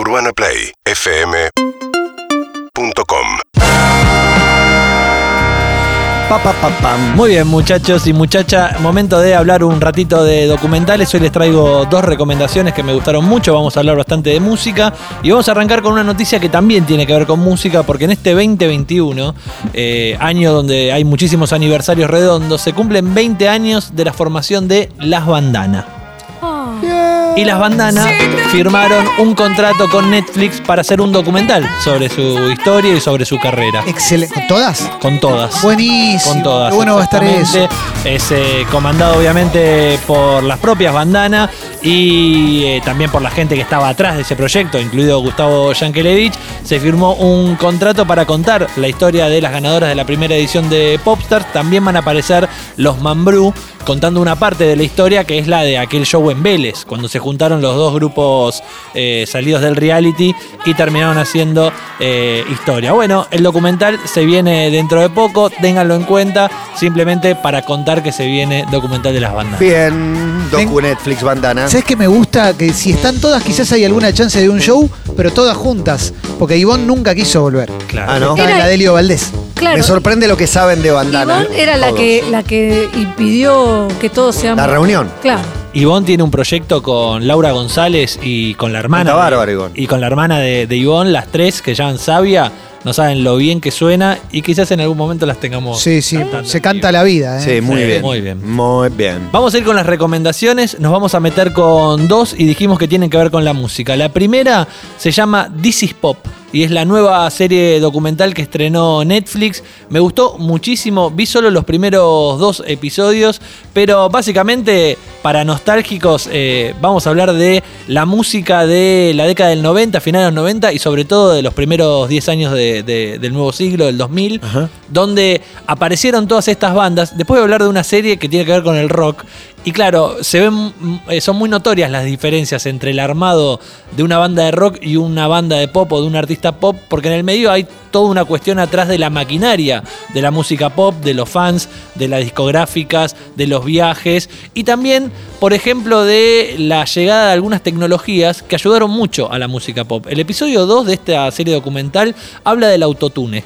UrbanaPlayFM.com Pa, pa, pa, pam. Muy bien, muchachos y muchacha, momento de hablar un ratito de documentales. Hoy les traigo dos recomendaciones que me gustaron mucho. Vamos a hablar bastante de música y vamos a arrancar con una noticia que también tiene que ver con música, porque en este 2021, eh, año donde hay muchísimos aniversarios redondos, se cumplen 20 años de la formación de Las Bandanas. Y las bandanas firmaron un contrato con Netflix para hacer un documental sobre su historia y sobre su carrera. Excelente. ¿Con ¿Todas? Con todas. Buenísimo. Con todas. Qué bueno va a estar eso. Es eh, comandado obviamente por las propias bandanas y eh, también por la gente que estaba atrás de ese proyecto, incluido Gustavo Yankelevich. Se firmó un contrato para contar la historia de las ganadoras de la primera edición de Popstars. También van a aparecer los Mambrú contando una parte de la historia que es la de aquel show en Vélez, cuando se juntaron los dos grupos eh, salidos del reality y terminaron haciendo eh, historia. Bueno, el documental se viene dentro de poco, ténganlo en cuenta, simplemente para contar que se viene documental de las bandas. Bien, docu Netflix bandana. ¿Sabes qué me gusta? Que si están todas, quizás hay alguna chance de un show, pero todas juntas. Porque Ivonne nunca quiso volver. Claro. Ah, ¿no? Era- la Delio Valdés. Claro. Me sorprende lo que saben de bandana. Ivonne era la Todos. que, la que impidió que todos seamos. La reunión. Claro. Ivonne tiene un proyecto con Laura González y con la hermana. De- bárbaro, Ivonne. Y con la hermana de, de Ivonne, las tres que llaman Sabia, no saben lo bien que suena y quizás en algún momento las tengamos. Sí, sí. cantando Se canta la vida. ¿eh? Sí, muy Sí, bien. muy bien. Muy bien. Vamos a ir con las recomendaciones, nos vamos a meter con dos y dijimos que tienen que ver con la música. La primera se llama This is Pop y es la nueva serie documental que estrenó Netflix. Me gustó muchísimo, vi solo los primeros dos episodios, pero básicamente para nostálgicos eh, vamos a hablar de la música de la década del 90, finales de los 90 y sobre todo de los primeros 10 años de- de- del nuevo siglo, del 2000 donde aparecieron todas estas bandas. Después voy a hablar de una serie que tiene que ver con el rock. Y claro, se ven, eh, son muy notorias las diferencias entre el armado de una banda de rock y una banda de pop o de un artista pop, porque en el medio hay toda una cuestión atrás de la maquinaria de la música pop, de los fans, de las discográficas, de los viajes y también, por ejemplo, de la llegada de algunas tecnologías que ayudaron mucho a la música pop. El episodio 2 de esta serie documental habla del autotune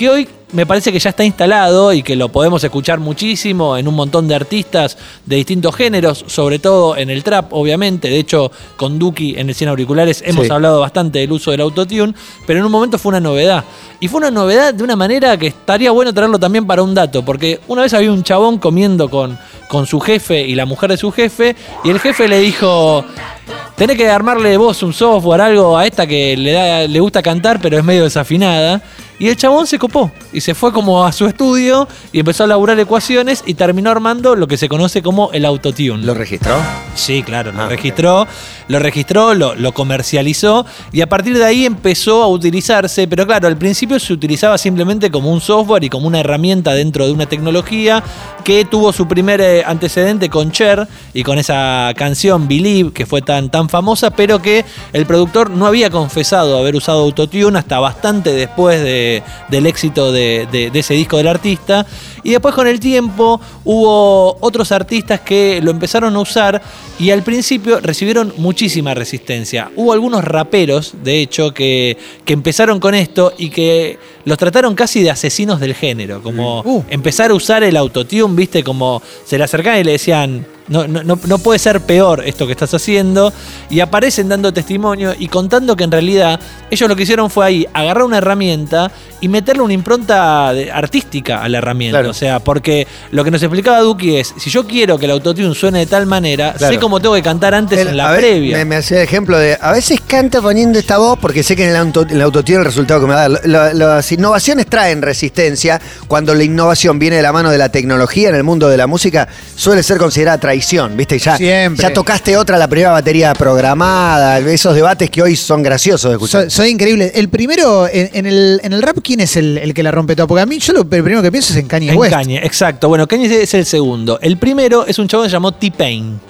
que hoy me parece que ya está instalado y que lo podemos escuchar muchísimo en un montón de artistas de distintos géneros, sobre todo en el trap, obviamente. De hecho, con Duki en el 100 auriculares hemos Sí. hablado bastante del uso del autotune, pero en un momento fue una novedad. Y fue una novedad de una manera que estaría bueno traerlo también para un dato, porque una vez había un chabón comiendo con, con su jefe y la mujer de su jefe, y el jefe le dijo. Tenés que armarle vos un software, algo a esta que le, da, le gusta cantar, pero es medio desafinada. Y el chabón se copó y se fue como a su estudio y empezó a laburar ecuaciones y terminó armando lo que se conoce como el autotune. ¿Lo registró? Sí, claro, lo Ah, registró, lo registró, lo, lo comercializó y a partir de ahí empezó a utilizarse, pero claro, al principio se utilizaba simplemente como un software y como una herramienta dentro de una tecnología que tuvo su primer eh, antecedente con Cher y con esa canción Believe que fue tan, tan famosa, pero que el productor no había confesado haber usado autotune hasta bastante después de- del éxito de, de- de ese disco del artista. Y después con el tiempo hubo otros artistas que lo empezaron a usar y al principio recibieron muchísima resistencia. Hubo algunos raperos, de hecho, que, que empezaron con esto y que los trataron casi de asesinos del género, como Uh. empezar a usar el autotune, viste, como se le acercaban y le decían, no, no, puede ser peor esto que estás haciendo, y aparecen dando testimonio y contando que en realidad ellos lo que hicieron fue ahí agarrar una herramienta y meterle una impronta de- artística a la herramienta. Claro. O sea, porque lo que nos explicaba Duki es, si yo quiero que el autotune suene de tal manera, Claro. sé cómo tengo que cantar antes El- en la previa. Me, me hacía el ejemplo de. A veces canta poniendo esta voz porque sé que en el, auto, en el autotune el resultado que me va a dar. La- las innovaciones traen resistencia. Cuando la innovación viene de la mano de la tecnología en el mundo de la música, suele ser considerada traición. ¿Viste? Ya, Siempre. ya tocaste otra, la primera batería programada. Esos debates que hoy son graciosos de escuchar. Soy, soy increíble. El primero, en, en el, en el rap, ¿quién es el, el que la rompe todo? Porque a mí, yo lo primero que pienso es en Kanye En West. Kanye, exacto. Bueno, Kanye es el segundo. El primero es un chabón que se llamó T-Pain.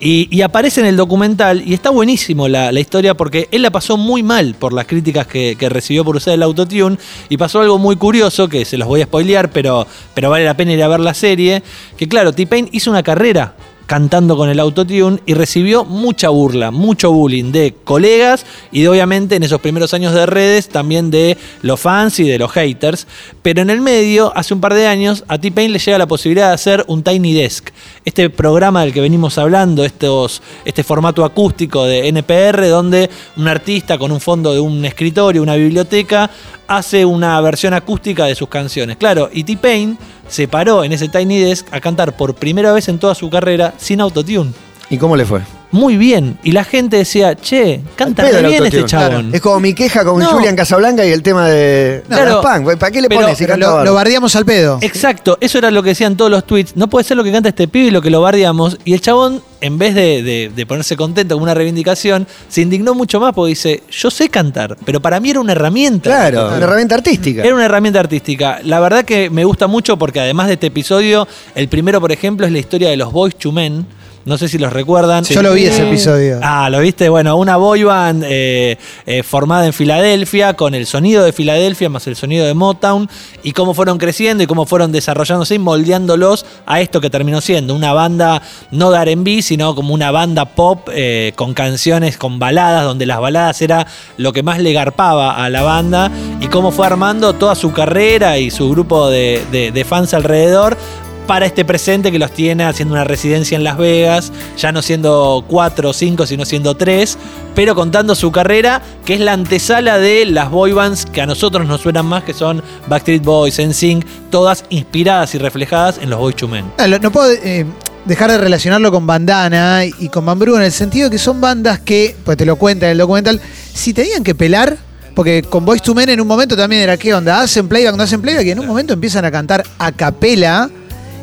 Y, aparece en el documental y está buenísimo la, historia porque él la pasó muy mal por las críticas que, que recibió por usar el autotune y pasó algo muy curioso que se los voy a spoilear, pero, pero vale la pena ir a ver la serie. Que claro, T-Pain hizo una carrera cantando con el autotune y recibió mucha burla, mucho bullying de colegas y de obviamente en esos primeros años de redes también de los fans y de los haters. Pero en el medio, hace un par de años, a T-Pain le llega la posibilidad de hacer un Tiny Desk. Este programa del que venimos hablando, estos, este formato acústico de NPR, donde un artista con un fondo de un escritorio, una biblioteca, hace una versión acústica de sus canciones. Claro, y T-Pain se paró en ese Tiny Desk a cantar por primera vez en toda su carrera sin autotune. ¿Y cómo le fue? Muy bien. Y la gente decía, che, canta re bien este chabón. Es como mi queja con No. Julian Casablanca y el tema de No, claro. Punk. ¿Para qué le Pero- pones si Pero canta lo, lo bardeamos al pedo. Exacto, eso era lo que decían todos los tweets. No puede ser lo que canta este pibe y lo que lo bardeamos. Y el chabón, en vez de, de- de ponerse contento con una reivindicación, se indignó mucho más porque dice, yo sé cantar, pero para mí era una herramienta. Claro, una herramienta artística. Era una herramienta artística. La verdad que me gusta mucho porque además de este episodio, el primero, por ejemplo, es la historia de los Boys to Men. No sé si los recuerdan. Yo lo vi ese episodio. Ah, ¿lo viste? Bueno, una boy band eh, eh, formada en Filadelfia, con el sonido de Filadelfia más el sonido de Motown, y cómo fueron creciendo y cómo fueron desarrollándose y moldeándolos a esto que terminó siendo una banda no de RB, sino como una banda pop eh, con canciones, con baladas, donde las baladas era lo que más le garpaba a la banda, y cómo fue armando toda su carrera y su grupo de, de- de fans alrededor para este presente que los tiene haciendo una residencia en Las Vegas, ya no siendo cuatro o cinco, sino siendo tres, pero contando su carrera, que es la antesala de las boy bands que a nosotros nos suenan más, que son Backstreet Boys, NSYNC, todas inspiradas y reflejadas en los Boys to Men. No, lo- no puedo eh, dejar de relacionarlo con Bandana y con Bambru en el sentido que son bandas que, pues te lo cuenta en el documental, si tenían que pelar, porque con Boys to Men en un momento también era qué onda, hacen playback, no hacen playback, y en un momento empiezan a cantar a capela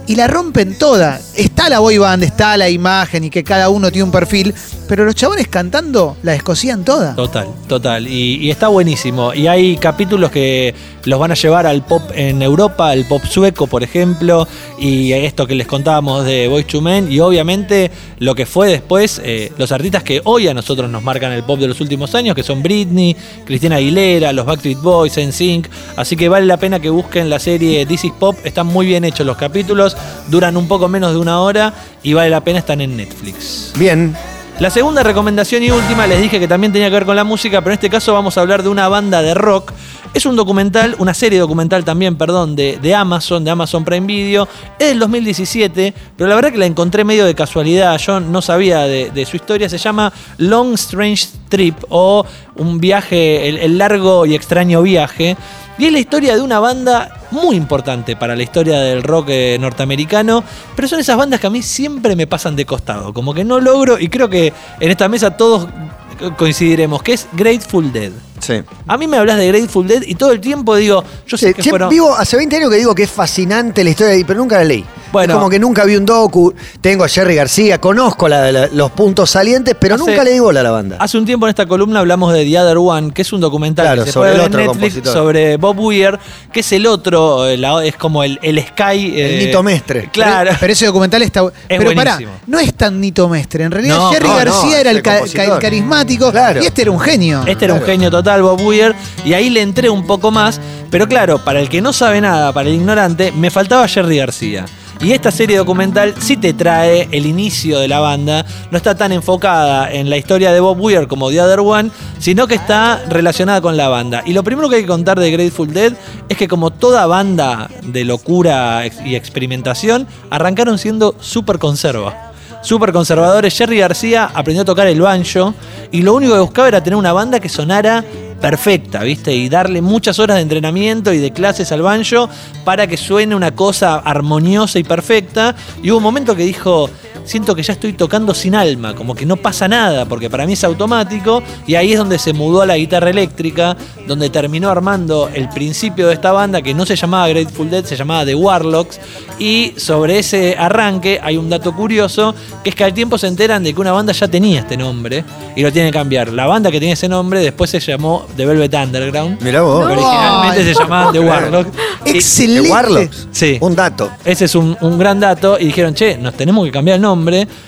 y la rompen toda. Está la boy band, está la imagen y que cada uno tiene un perfil, pero los chabones cantando la descosían toda. Total, total. Y, está buenísimo. Y hay capítulos que los van a llevar al pop en Europa, el pop sueco, por ejemplo, y esto que les contábamos de Boys to y obviamente lo que fue después, eh, los artistas que hoy a nosotros nos marcan el pop de los últimos años, que son Britney, Cristina Aguilera, los Backstreet Boys, NSYNC. Así que vale la pena que busquen la serie This is Pop. Están muy bien hechos los capítulos, duran un poco menos de una hora y vale la pena, están en Netflix. Bien. La segunda recomendación y última, les dije que también tenía que ver con la música, pero en este caso vamos a hablar de una banda de rock. Es un documental, una serie documental también, perdón, de, de Amazon, de Amazon Prime Video. Es del 2017, pero la verdad que la encontré medio de casualidad. Yo no sabía de, de su historia. Se llama Long Strange Trip o un viaje, el, el largo y extraño viaje. Y es la historia de una banda muy importante para la historia del rock eh, norteamericano, pero son esas bandas que a mí siempre me pasan de costado, como que no logro, y creo que en esta mesa todos co- coincidiremos, que es Grateful Dead. Sí. A mí me hablas de Grateful Dead y todo el tiempo digo, yo sé Sí, que fueron... vivo hace 20 años que digo que es fascinante la historia, pero nunca la leí. Bueno. es como que nunca vi un docu. Tengo a Jerry García, conozco la- la- los puntos salientes, pero Hace- nunca le di bola a la banda. Hace un tiempo en esta columna hablamos de The Other One, que es un documental Claro, que se sobre puede el ver en otro Netflix compositor. sobre Bob Weir, que es el otro, eh, la- es como el, el Sky. El eh, Nito Mestre. Claro. Pero, pero ese documental está. pero pará, buenísimo. no es tan Nito Mestre. En realidad, No, Jerry no, García no, era es el, ca- carismático Claro. y este era un genio. Este era un genio total, Bob Weir, y ahí le entré un poco más. Pero claro, para el que no sabe nada, para el ignorante, me faltaba Jerry García. Y esta serie documental sí te trae el inicio de la banda. No está tan enfocada en la historia de Bob Weir como The Other One, sino que está relacionada con la banda. Y lo primero que hay que contar de Grateful Dead es que como toda banda de locura y experimentación, arrancaron siendo súper conserva. Súper conservadores. Jerry García aprendió a tocar el banjo y lo único que buscaba era tener una banda que sonara perfecta, ¿viste? Y darle muchas horas de entrenamiento y de clases al banjo para que suene una cosa armoniosa y perfecta. Y hubo un momento que dijo, siento que ya estoy tocando sin alma, como que no pasa nada, porque para mí es automático. Y ahí es donde se mudó a la guitarra eléctrica, donde terminó armando el principio de esta banda que no se llamaba Grateful Dead, se llamaba The Warlocks. Y sobre ese arranque hay un dato curioso, que es que al tiempo se enteran de que una banda ya tenía este nombre y lo tienen que cambiar. La banda que tenía ese nombre después se llamó The Velvet Underground. Mirá vos. que originalmente se llamaban The Warlocks. Excelente. De Warlocks. Sí. Un dato. ese es un, un gran dato y dijeron, che, nos tenemos que cambiar el nombre.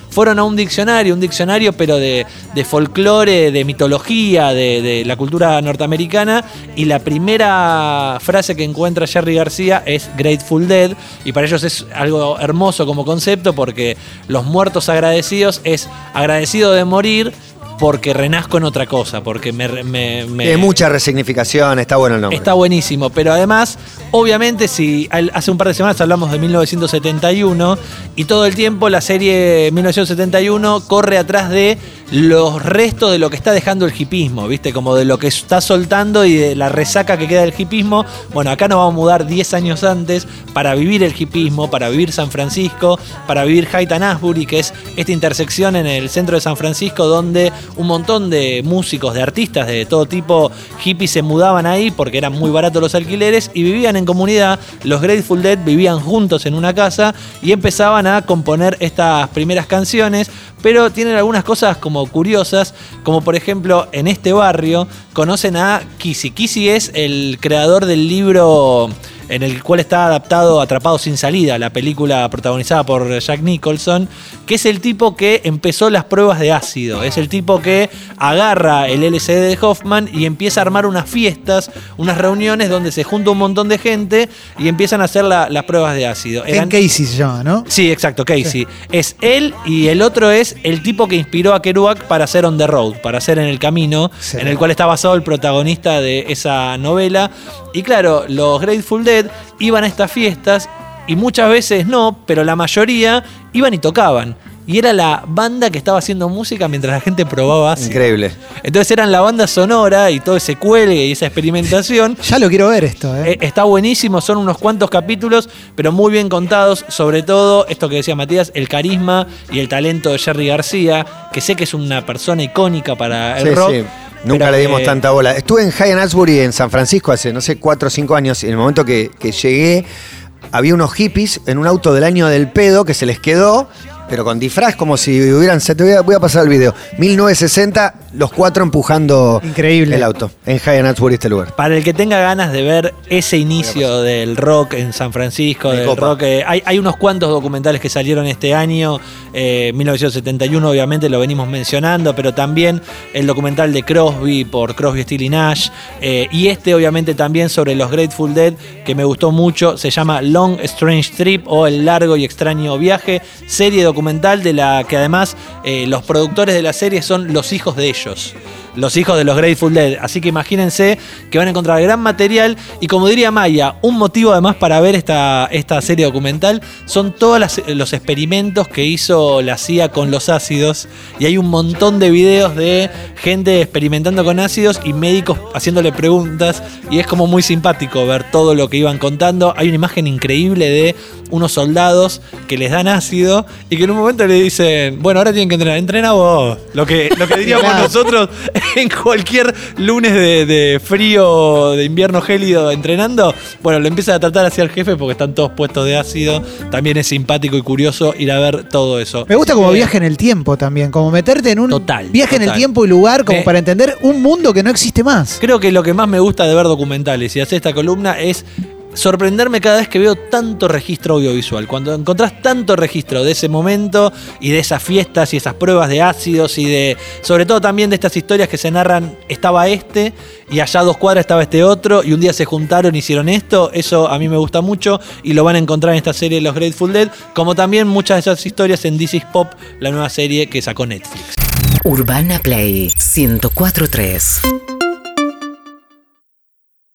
Fueron a un diccionario, un diccionario pero de, de folclore, de mitología, de, de la cultura norteamericana, y la primera frase que encuentra Jerry García es Grateful Dead, y para ellos es algo hermoso como concepto porque los muertos agradecidos es agradecido de morir porque renazco en otra cosa, porque me... me- me- Tiene mucha resignificación, está bueno el nombre. Está buenísimo, pero además, obviamente, si hace un par de semanas hablamos de 1971 y todo el tiempo la serie 1971 corre atrás de los restos de lo que está dejando el hipismo, ¿viste? Como de lo que está soltando y de la resaca que queda del hipismo. Bueno, acá nos vamos a mudar 10 años antes para vivir el hipismo, para vivir San Francisco, para vivir Hayton Asbury, que es esta intersección en el centro de San Francisco donde un montón de músicos, de artistas de todo tipo hippies se mudaban ahí porque eran muy baratos los alquileres y vivían en comunidad. Los Grateful Dead vivían juntos en una casa y empezaban a componer estas primeras canciones, pero tienen algunas cosas como curiosas, como por ejemplo en este barrio conocen a Kissy. Kissy es el creador del libro en el cual está adaptado Atrapado sin salida, la película protagonizada por Jack Nicholson, que es el tipo que empezó las pruebas de ácido, es el tipo que agarra el LCD de Hoffman y empieza a armar unas fiestas, unas reuniones donde se junta un montón de gente y empiezan a hacer la- las pruebas de ácido. Eran- Casey se llama, ¿no? Sí, exacto, Casey. Es él y el otro es el tipo que inspiró a Kerouac para hacer On the Road, para hacer En el Camino, Sí. en el cual está basado el protagonista de esa novela. Y claro, los Grateful Dead iban a estas fiestas y muchas veces no, pero la mayoría iban y tocaban. Y era la banda que estaba haciendo música mientras la gente probaba. Increíble. Entonces eran la banda sonora y todo ese cuelgue y esa experimentación. Ya lo quiero ver esto, ¿eh? Eh, Está buenísimo, son unos cuantos capítulos, pero muy bien contados. Sobre todo, esto que decía Matías, el carisma y el talento de Jerry García, que sé que es una persona icónica para el Sí, rock. sí. Nunca pero le dimos tanta bola. Estuve en High Asbury en San Francisco hace, no sé, cuatro o cinco años. Y en el momento que, que llegué, había unos hippies en un auto del año del pedo que se les quedó, pero con disfraz, como si hubieran. Se te voy a, voy a pasar el video. 1960, los cuatro empujando Increíble. el auto. En High este lugar. Para el que tenga ganas de ver ese inicio del rock en San Francisco, Me del copa. rock, eh, hay, hay unos cuantos documentales que salieron este año, eh, 1971 obviamente lo venimos mencionando, pero también el documental de Crosby por Crosby, Still y Nash, eh, y este obviamente también sobre los Grateful Dead, que me gustó mucho, se llama Long Strange Trip o El Largo y Extraño Viaje, serie documental de la que además eh, los productores de la serie son los hijos de ellos los hijos de los Grateful Dead. Así que imagínense que van a encontrar gran material y como diría Maya, un motivo además para ver esta, esta serie documental son todos los experimentos que hizo la CIA con los ácidos y hay un montón de videos de gente experimentando con ácidos y médicos haciéndole preguntas y es como muy simpático ver todo lo que iban contando. Hay una imagen increíble de unos soldados que les dan ácido y que en un momento le dicen, bueno, ahora tienen que entrenar, entrena vos. Lo que, lo que diríamos Claro. nosotros en cualquier lunes de, de frío, de invierno gélido entrenando, bueno, lo empiezan a tratar hacia el jefe porque están todos puestos de ácido. También es simpático y curioso ir a ver todo eso. Me gusta como Eh, viaje en el tiempo también, como meterte en un Total, viaje en el tiempo y lugar como para entender un mundo que no existe más. Creo que lo que más me gusta de ver documentales y hacer esta columna es sorprenderme cada vez que veo tanto registro audiovisual. Cuando encontrás tanto registro de ese momento y de esas fiestas y esas pruebas de ácidos y de, sobre todo también de estas historias que se narran, estaba este y allá dos cuadras estaba este otro y un día se juntaron y hicieron esto, eso a mí me gusta mucho y lo van a encontrar en esta serie Los Grateful Dead, como también muchas de esas historias en This is Pop, la nueva serie que sacó Netflix. Urbana Play 1043.